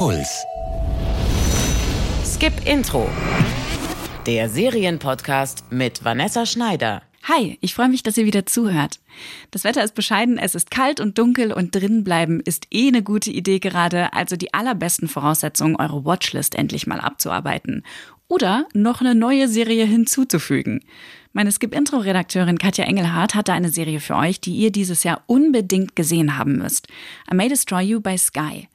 Puls. Skip Intro. Der Serienpodcast mit Vanessa Schneider. Hi, ich freue mich, dass ihr wieder zuhört. Das Wetter ist bescheiden, es ist kalt und dunkel und drinnen bleiben ist eh eine gute Idee gerade, also die allerbesten Voraussetzungen, eure Watchlist endlich mal abzuarbeiten. Oder noch eine neue Serie hinzuzufügen. Meine Skip-Intro-Redakteurin Katja Engelhardt hatte eine Serie für euch, die ihr dieses Jahr unbedingt gesehen haben müsst. I May Destroy You by Sky.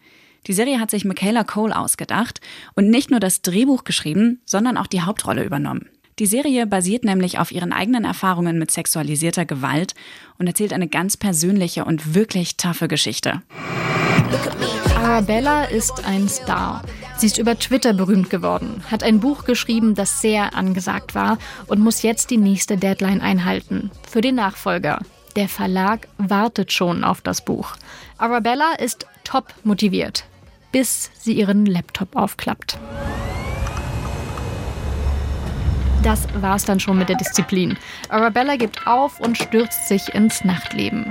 Die Serie hat sich Michaela Cole ausgedacht und nicht nur das Drehbuch geschrieben, sondern auch die Hauptrolle übernommen. Die Serie basiert nämlich auf ihren eigenen Erfahrungen mit sexualisierter Gewalt und erzählt eine ganz persönliche und wirklich taffe Geschichte. Arabella ist ein Star. Sie ist über Twitter berühmt geworden, hat ein Buch geschrieben, das sehr angesagt war und muss jetzt die nächste Deadline einhalten. Für den Nachfolger. Der Verlag wartet schon auf das Buch. Arabella ist top motiviert, bis sie ihren Laptop aufklappt. Das war's dann schon mit der Disziplin. Arabella gibt auf und stürzt sich ins Nachtleben.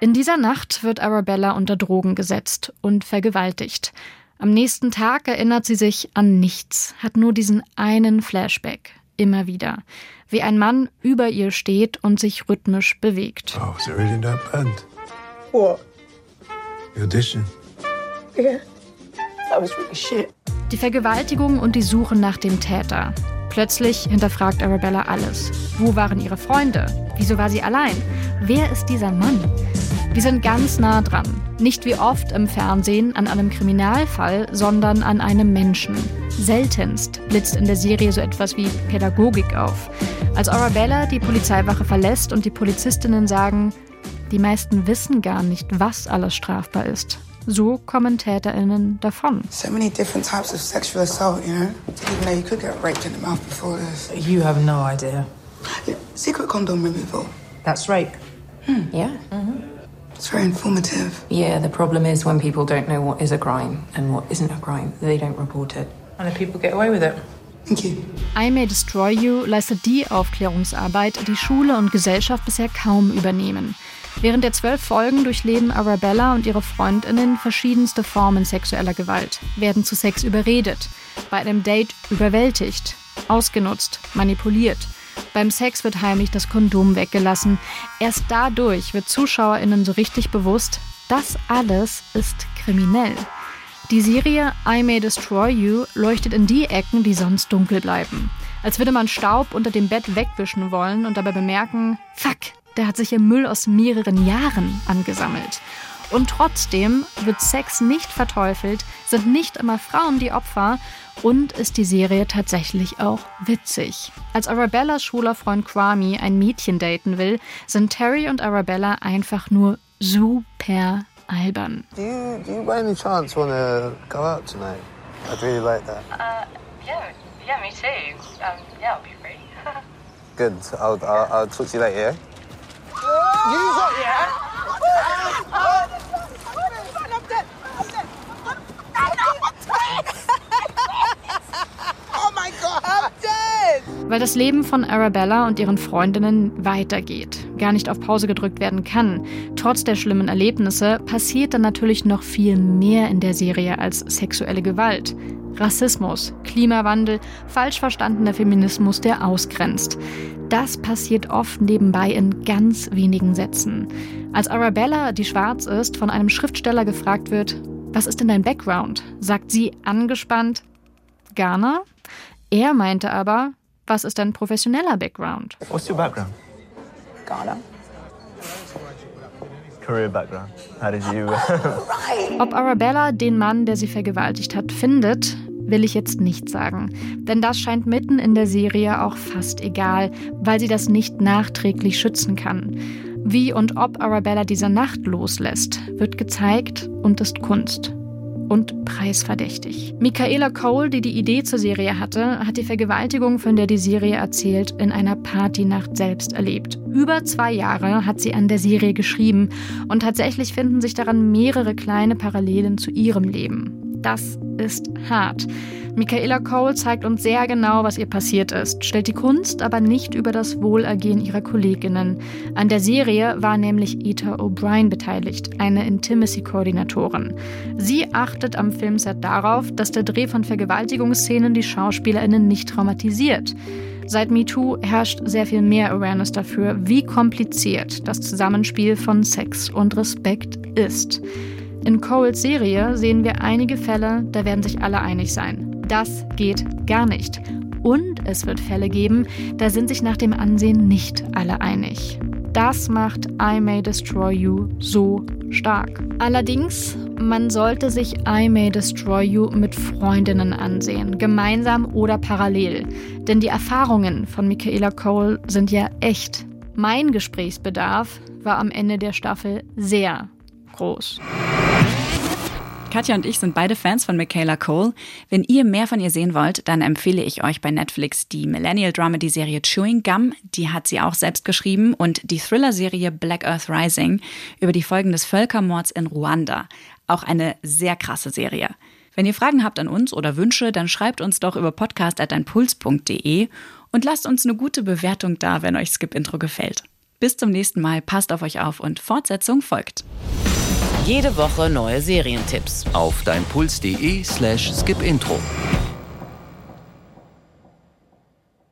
In dieser Nacht wird Arabella unter Drogen gesetzt und vergewaltigt. Am nächsten Tag erinnert sie sich an nichts, hat nur diesen einen Flashback. Immer wieder. Wie ein Mann über ihr steht und sich rhythmisch bewegt. Oh, was it really that bad? What? The audition. Yeah. Die Vergewaltigung und die Suche nach dem Täter. Plötzlich hinterfragt Arabella alles. Wo waren ihre Freunde? Wieso war sie allein? Wer ist dieser Mann? Wir sind ganz nah dran. Nicht wie oft im Fernsehen an einem Kriminalfall, sondern an einem Menschen. Seltenst blitzt in der Serie so etwas wie Pädagogik auf. Als Arabella die Polizeiwache verlässt und die Polizistinnen sagen, die meisten wissen gar nicht, was alles strafbar ist. So kommen TäterInnen davon. So many different types of sexual assault, you know? Even know you could get raped in the mouth before this. You have no idea. Yeah. Secret condom removal. That's rape. Yeah. It's very informative. Yeah, the problem is when people don't know what is a crime and what isn't a crime, they don't report it. And if people get away with it. You. I May Destroy You leistet die Aufklärungsarbeit, die Schule und Gesellschaft bisher kaum übernehmen. Während der zwölf Folgen durchleben Arabella und ihre Freundinnen verschiedenste Formen sexueller Gewalt, werden zu Sex überredet, bei einem Date überwältigt, ausgenutzt, manipuliert. Beim Sex wird heimlich das Kondom weggelassen. Erst dadurch wird ZuschauerInnen so richtig bewusst, das alles ist kriminell. Die Serie I May Destroy You leuchtet in die Ecken, die sonst dunkel bleiben. Als würde man Staub unter dem Bett wegwischen wollen und dabei bemerken, fuck, der hat sich im Müll aus mehreren Jahren angesammelt. Und trotzdem wird Sex nicht verteufelt, sind nicht immer Frauen die Opfer und ist die Serie tatsächlich auch witzig. Als Arabellas schwuler Freund Kwame ein Mädchen daten will, sind Terry und Arabella einfach nur super albern. Do you, do you by any chance want to go out tonight? I'd really like that. Uh, yeah, yeah, me too. Um, yeah, I'll be free. Good. I'll, I'll, I'll talk to you later, yeah? Weil das Leben von Arabella und ihren Freundinnen weitergeht, gar nicht auf Pause gedrückt werden kann. Trotz der schlimmen Erlebnisse passiert dann natürlich noch viel mehr in der Serie als sexuelle Gewalt. Rassismus, Klimawandel, falsch verstandener Feminismus, der ausgrenzt. Das passiert oft nebenbei in ganz wenigen Sätzen. Als Arabella, die schwarz ist, von einem Schriftsteller gefragt wird, was ist denn dein Background? sagt sie angespannt, Ghana. Er meinte aber, was ist dein professioneller Background? What's your background? Ghana. Ob Arabella den Mann, der sie vergewaltigt hat, findet, will ich jetzt nicht sagen. Denn das scheint mitten in der Serie auch fast egal, weil sie das nicht nachträglich schützen kann. Wie und ob Arabella diese Nacht loslässt, wird gezeigt und ist Kunst. Und preisverdächtig. Michaela Cole, die die Idee zur Serie hatte, hat die Vergewaltigung, von der die Serie erzählt, in einer Partynacht selbst erlebt. Über zwei Jahre hat sie an der Serie geschrieben und tatsächlich finden sich daran mehrere kleine Parallelen zu ihrem Leben. Das ist hart. Michaela Cole zeigt uns sehr genau, was ihr passiert ist, stellt die Kunst aber nicht über das Wohlergehen ihrer Kolleginnen. An der Serie war nämlich Ita O'Brien beteiligt, eine Intimacy-Koordinatorin. Sie achtet am Filmset darauf, dass der Dreh von Vergewaltigungsszenen die SchauspielerInnen nicht traumatisiert. Seit MeToo herrscht sehr viel mehr Awareness dafür, wie kompliziert das Zusammenspiel von Sex und Respekt ist. In Coles Serie sehen wir einige Fälle, da werden sich alle einig sein. Das geht gar nicht. Und es wird Fälle geben, da sind sich nach dem Ansehen nicht alle einig. Das macht I May Destroy You so stark. Allerdings, man sollte sich I May Destroy You mit Freundinnen ansehen, gemeinsam oder parallel. Denn die Erfahrungen von Michaela Cole sind ja echt. Mein Gesprächsbedarf war am Ende der Staffel sehr groß. Katja und ich sind beide Fans von Michaela Cole. Wenn ihr mehr von ihr sehen wollt, dann empfehle ich euch bei Netflix die Millennial Dramedy-Serie Chewing Gum. Die hat sie auch selbst geschrieben und die Thriller-Serie Black Earth Rising über die Folgen des Völkermords in Ruanda. Auch eine sehr krasse Serie. Wenn ihr Fragen habt an uns oder Wünsche, dann schreibt uns doch über podcast.deinpuls.de und lasst uns eine gute Bewertung da, wenn euch Skip Intro gefällt. Bis zum nächsten Mal, passt auf euch auf und Fortsetzung folgt. Jede Woche neue Serientipps. Auf deinpuls.de slash skipintro.